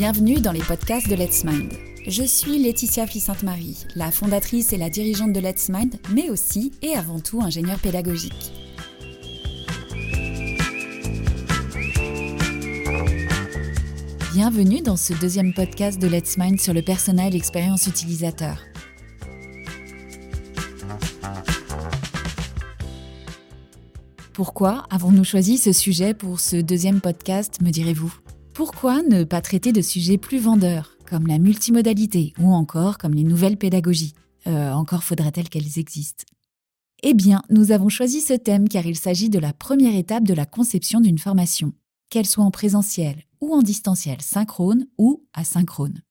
Bienvenue dans les podcasts de Let's Mind. Je suis Laetitia Fils-Sainte-Marie, la fondatrice et la dirigeante de Let's Mind, mais aussi et avant tout ingénieure pédagogique. Bienvenue dans ce deuxième podcast de Let's Mind sur le personnel et l'expérience utilisateur. Pourquoi avons-nous choisi ce sujet pour ce deuxième podcast, me direz-vous? Pourquoi ne pas traiter de sujets plus vendeurs, comme la multimodalité ou encore comme les nouvelles pédagogies? Euh, Encore faudrait-elle qu'elles existent. Eh bien, nous avons choisi ce thème car il s'agit de la première étape de la conception d'une formation, qu'elle soit en présentiel ou en distanciel synchrone ou asynchrone.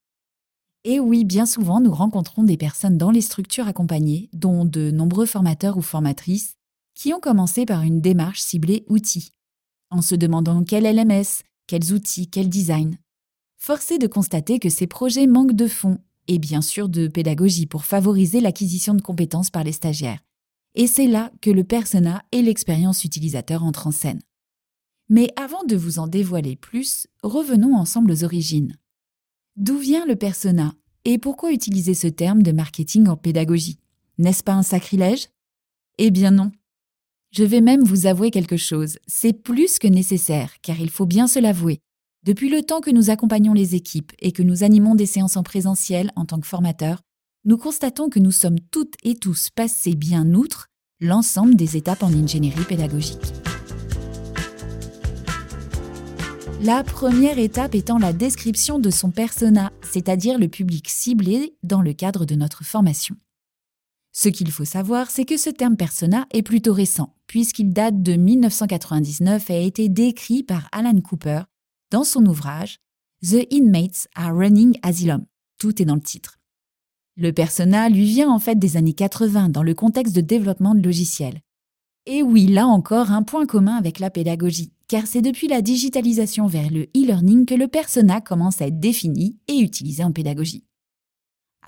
Et oui, bien souvent, nous rencontrons des personnes dans les structures accompagnées, dont de nombreux formateurs ou formatrices, qui ont commencé par une démarche ciblée outils, en se demandant quel LMS, quels outils, quel design? Force est de constater que ces projets manquent de fonds et bien sûr de pédagogie pour favoriser l'acquisition de compétences par les stagiaires. Et c'est là que le persona et l'expérience utilisateur entrent en scène. Mais avant de vous en dévoiler plus, revenons ensemble aux origines. D'où vient le persona et pourquoi utiliser ce terme de marketing en pédagogie? N'est-ce pas un sacrilège? Eh bien non. Je vais même vous avouer quelque chose, c'est plus que nécessaire, car il faut bien se l'avouer. Depuis le temps que nous accompagnons les équipes et que nous animons des séances en présentiel en tant que formateurs, nous constatons que nous sommes toutes et tous passés bien outre l'ensemble des étapes en ingénierie pédagogique. La première étape étant la description de son persona, c'est-à-dire le public ciblé dans le cadre de notre formation. Ce qu'il faut savoir, c'est que ce terme persona est plutôt récent, puisqu'il date de 1999 et a été décrit par Alan Cooper dans son ouvrage The Inmates are Running Asylum. Tout est dans le titre. Le persona lui vient en fait des années 80 dans le contexte de développement de logiciels. Et oui, là encore, un point commun avec la pédagogie, car c'est depuis la digitalisation vers le e-learning que le persona commence à être défini et utilisé en pédagogie.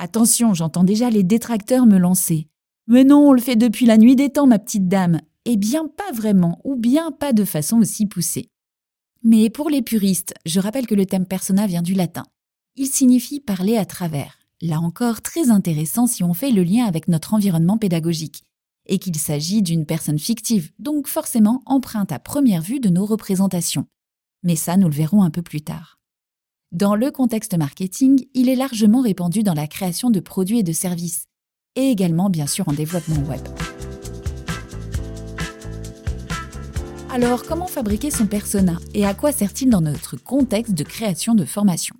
Attention, j'entends déjà les détracteurs me lancer. Mais non, on le fait depuis la nuit des temps, ma petite dame. Eh bien, pas vraiment, ou bien pas de façon aussi poussée. Mais pour les puristes, je rappelle que le thème persona vient du latin. Il signifie parler à travers. Là encore, très intéressant si on fait le lien avec notre environnement pédagogique. Et qu'il s'agit d'une personne fictive, donc forcément empreinte à première vue de nos représentations. Mais ça, nous le verrons un peu plus tard. Dans le contexte marketing, il est largement répandu dans la création de produits et de services, et également bien sûr en développement web. Alors, comment fabriquer son persona et à quoi sert-il dans notre contexte de création de formation?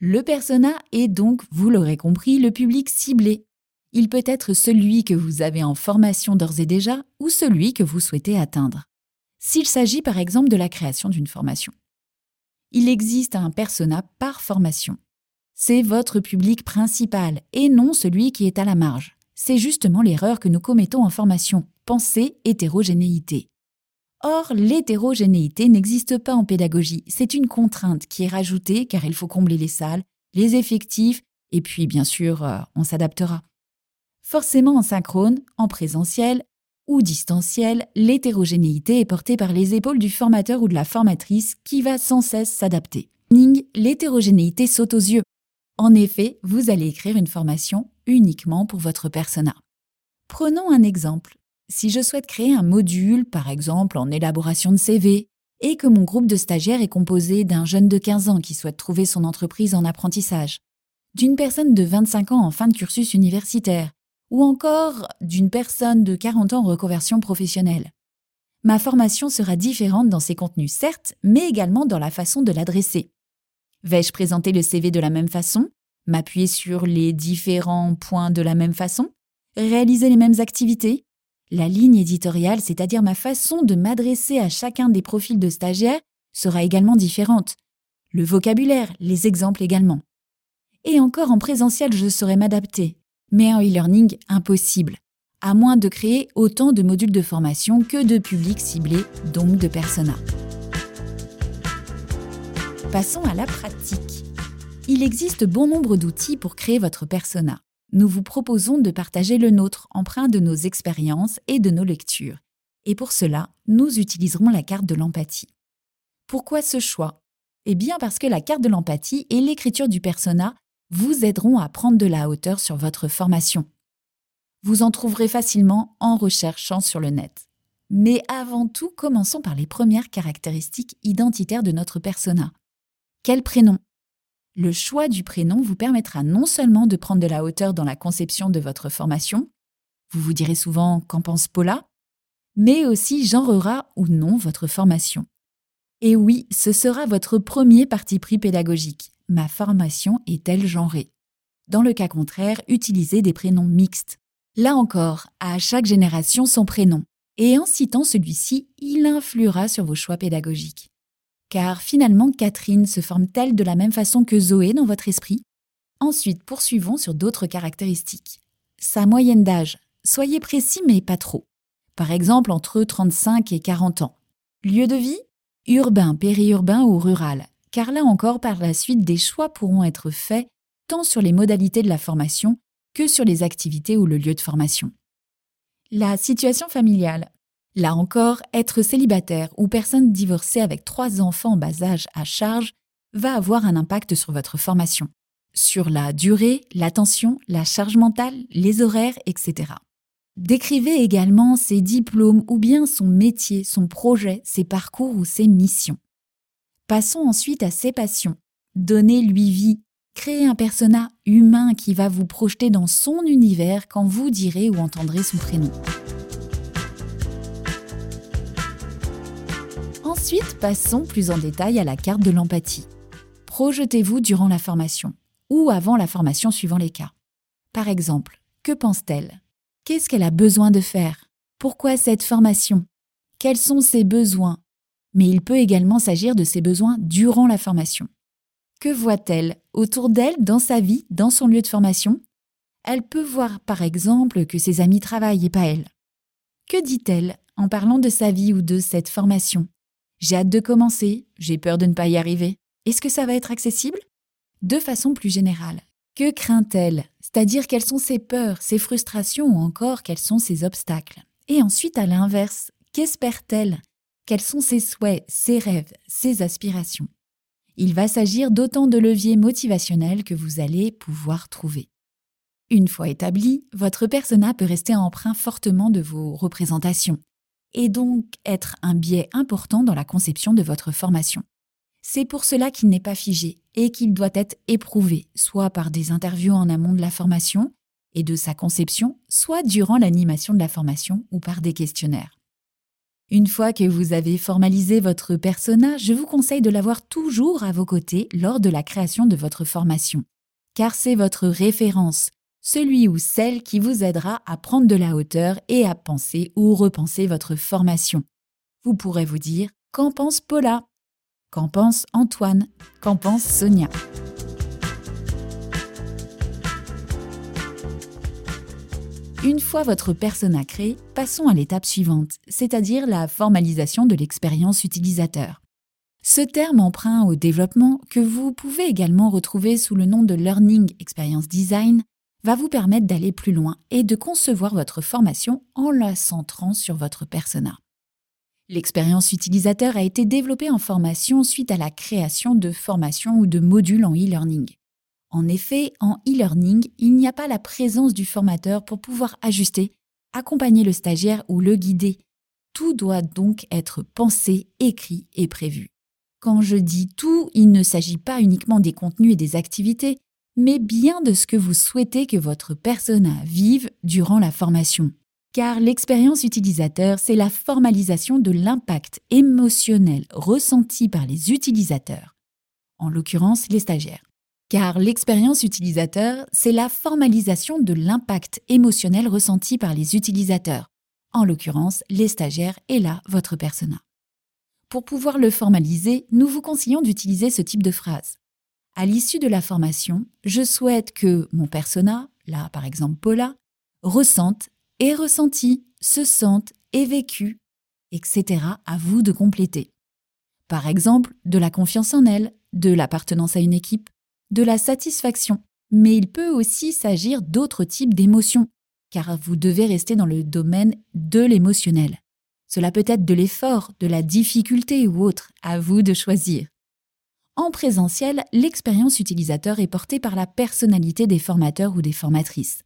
Le persona est donc, vous l'aurez compris, le public ciblé. Il peut être celui que vous avez en formation d'ores et déjà ou celui que vous souhaitez atteindre. S'il s'agit par exemple de la création d'une formation il existe un persona par formation. C'est votre public principal et non celui qui est à la marge. C'est justement l'erreur que nous commettons en formation, penser hétérogénéité. Or, l'hétérogénéité n'existe pas en pédagogie, c'est une contrainte qui est rajoutée car il faut combler les salles, les effectifs, et puis bien sûr, euh, on s'adaptera. Forcément en synchrone, en présentiel, ou distanciel, l'hétérogénéité est portée par les épaules du formateur ou de la formatrice qui va sans cesse s'adapter. L'hétérogénéité saute aux yeux. En effet, vous allez écrire une formation uniquement pour votre persona. Prenons un exemple. Si je souhaite créer un module, par exemple en élaboration de CV, et que mon groupe de stagiaires est composé d'un jeune de 15 ans qui souhaite trouver son entreprise en apprentissage, d'une personne de 25 ans en fin de cursus universitaire, ou encore d'une personne de 40 ans en reconversion professionnelle. Ma formation sera différente dans ses contenus, certes, mais également dans la façon de l'adresser. Vais-je présenter le CV de la même façon? M'appuyer sur les différents points de la même façon? Réaliser les mêmes activités? La ligne éditoriale, c'est-à-dire ma façon de m'adresser à chacun des profils de stagiaires, sera également différente. Le vocabulaire, les exemples également. Et encore en présentiel, je saurai m'adapter, mais en e-learning, impossible, à moins de créer autant de modules de formation que de publics ciblés, donc de personas. Passons à la pratique. Il existe bon nombre d'outils pour créer votre persona. Nous vous proposons de partager le nôtre, empreint de nos expériences et de nos lectures. Et pour cela, nous utiliserons la carte de l'empathie. Pourquoi ce choix? Eh bien parce que la carte de l'empathie et l'écriture du persona vous aideront à prendre de la hauteur sur votre formation. Vous en trouverez facilement en recherchant sur le net. Mais avant tout, commençons par les premières caractéristiques identitaires de notre persona. Quel prénom? Le choix du prénom vous permettra non seulement de prendre de la hauteur dans la conception de votre formation, vous vous direz souvent qu'en pense Paula, mais aussi genrera ou non votre formation. Et oui, ce sera votre premier parti pris pédagogique. Ma formation est-elle genrée? Dans le cas contraire, utilisez des prénoms mixtes. Là encore, à chaque génération son prénom. Et en citant celui-ci, il influera sur vos choix pédagogiques. Car finalement, Catherine se forme-t-elle de la même façon que Zoé dans votre esprit Ensuite, poursuivons sur d'autres caractéristiques. Sa moyenne d'âge. Soyez précis mais pas trop par exemple entre 35 et 40 ans. Lieu de vie? Urbain, périurbain ou rural, car là encore par la suite des choix pourront être faits tant sur les modalités de la formation que sur les activités ou le lieu de formation. La situation familiale. Là encore, être célibataire ou personne divorcée avec trois enfants en bas âge à charge va avoir un impact sur votre formation, sur la durée, l'attention, la charge mentale, les horaires, etc. Décrivez également ses diplômes ou bien son métier, son projet, ses parcours ou ses missions. Passons ensuite à ses passions. Donnez-lui vie. Créez un persona humain qui va vous projeter dans son univers quand vous direz ou entendrez son prénom. Ensuite, passons plus en détail à la carte de l'empathie. Projetez-vous durant la formation ou avant la formation suivant les cas. Par exemple, que pense-t-elle? Qu'est-ce qu'elle a besoin de faire? Pourquoi cette formation? Quels sont ses besoins? Mais il peut également s'agir de ses besoins durant la formation. Que voit-elle autour d'elle, dans sa vie, dans son lieu de formation? Elle peut voir par exemple que ses amis travaillent et pas elle. Que dit-elle en parlant de sa vie ou de cette formation? J'ai hâte de commencer, j'ai peur de ne pas y arriver. Est-ce que ça va être accessible? De façon plus générale, que craint-elle? C'est-à-dire quelles sont ses peurs, ses frustrations ou encore quels sont ses obstacles? Et ensuite, à l'inverse, qu'espère-t-elle? Quels sont ses souhaits, ses rêves, ses aspirations? Il va s'agir d'autant de leviers motivationnels que vous allez pouvoir trouver. Une fois établi, votre persona peut rester emprunt fortement de vos représentations et donc être un biais important dans la conception de votre formation. C'est pour cela qu'il n'est pas figé et qu'il doit être éprouvé, soit par des interviews en amont de la formation et de sa conception, soit durant l'animation de la formation ou par des questionnaires. Une fois que vous avez formalisé votre persona, je vous conseille de l'avoir toujours à vos côtés lors de la création de votre formation, car c'est votre référence, celui ou celle qui vous aidera à prendre de la hauteur et à penser ou repenser votre formation. Vous pourrez vous dire Qu'en pense Paula? Qu'en pense Antoine? Qu'en pense Sonia? Une fois votre persona créé, passons à l'étape suivante, c'est-à-dire la formalisation de l'expérience utilisateur. Ce terme emprunt au développement, que vous pouvez également retrouver sous le nom de Learning Experience Design, va vous permettre d'aller plus loin et de concevoir votre formation en la centrant sur votre persona. L'expérience utilisateur a été développée en formation suite à la création de formations ou de modules en e-learning. En effet, en e-learning, il n'y a pas la présence du formateur pour pouvoir ajuster, accompagner le stagiaire ou le guider. Tout doit donc être pensé, écrit et prévu. Quand je dis tout, il ne s'agit pas uniquement des contenus et des activités, mais bien de ce que vous souhaitez que votre persona vive durant la formation car l'expérience utilisateur, c'est la formalisation de l'impact émotionnel ressenti par les utilisateurs, en l'occurrence les stagiaires. Car l'expérience utilisateur, c'est la formalisation de l'impact émotionnel ressenti par les utilisateurs, en l'occurrence les stagiaires et là votre persona. Pour pouvoir le formaliser, nous vous conseillons d'utiliser ce type de phrase. À l'issue de la formation, je souhaite que mon persona, là par exemple Paula, ressente et ressenti, se sentent et vécu, etc. à vous de compléter. Par exemple, de la confiance en elle, de l'appartenance à une équipe, de la satisfaction, mais il peut aussi s'agir d'autres types d'émotions, car vous devez rester dans le domaine de l'émotionnel. Cela peut être de l'effort, de la difficulté ou autre, à vous de choisir. En présentiel, l'expérience utilisateur est portée par la personnalité des formateurs ou des formatrices.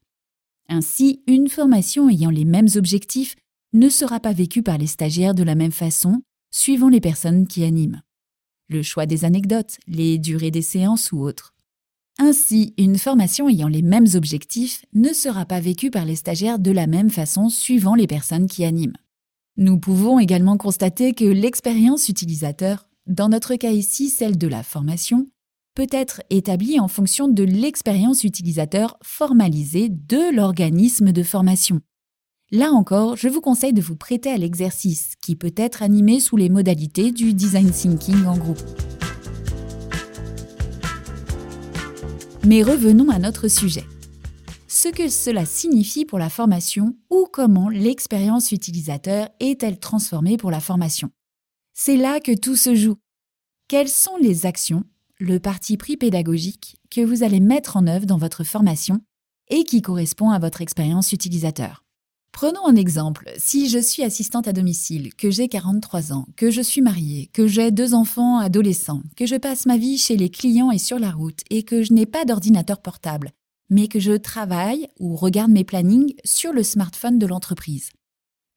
Ainsi, une formation ayant les mêmes objectifs ne sera pas vécue par les stagiaires de la même façon, suivant les personnes qui animent. Le choix des anecdotes, les durées des séances ou autres. Ainsi, une formation ayant les mêmes objectifs ne sera pas vécue par les stagiaires de la même façon suivant les personnes qui animent. Nous pouvons également constater que l'expérience utilisateur, dans notre cas ici celle de la formation, peut être établie en fonction de l'expérience utilisateur formalisée de l'organisme de formation. Là encore, je vous conseille de vous prêter à l'exercice qui peut être animé sous les modalités du design thinking en groupe. Mais revenons à notre sujet. Ce que cela signifie pour la formation ou comment l'expérience utilisateur est-elle transformée pour la formation? C'est là que tout se joue. Quelles sont les actions le parti pris pédagogique que vous allez mettre en œuvre dans votre formation et qui correspond à votre expérience utilisateur? Prenons un exemple. Si je suis assistante à domicile, que j'ai 43 ans, que je suis mariée, que j'ai deux enfants adolescents, que je passe ma vie chez les clients et sur la route et que je n'ai pas d'ordinateur portable, mais que je travaille ou regarde mes plannings sur le smartphone de l'entreprise.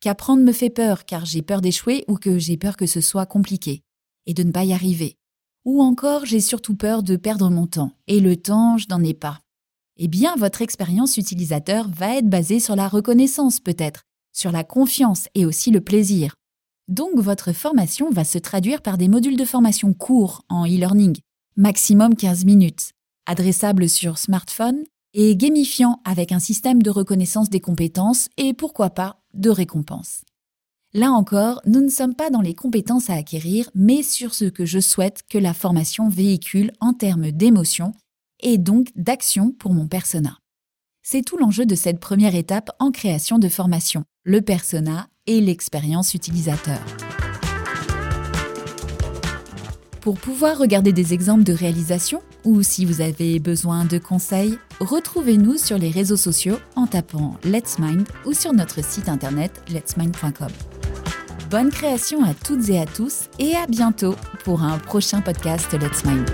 Qu'apprendre me fait peur car j'ai peur d'échouer ou que j'ai peur que ce soit compliqué et de ne pas y arriver. Ou encore, j'ai surtout peur de perdre mon temps. Et le temps, je n'en ai pas. Eh bien, votre expérience utilisateur va être basée sur la reconnaissance peut-être, sur la confiance et aussi le plaisir. Donc, votre formation va se traduire par des modules de formation courts en e-learning, maximum 15 minutes, adressables sur smartphone et gamifiant avec un système de reconnaissance des compétences et pourquoi pas de récompenses. Là encore, nous ne sommes pas dans les compétences à acquérir, mais sur ce que je souhaite que la formation véhicule en termes d'émotion et donc d'action pour mon persona. C'est tout l'enjeu de cette première étape en création de formation, le persona et l'expérience utilisateur. Pour pouvoir regarder des exemples de réalisation ou si vous avez besoin de conseils, retrouvez-nous sur les réseaux sociaux en tapant Let's Mind ou sur notre site internet letsmind.com. Bonne création à toutes et à tous et à bientôt pour un prochain podcast Let's Mind.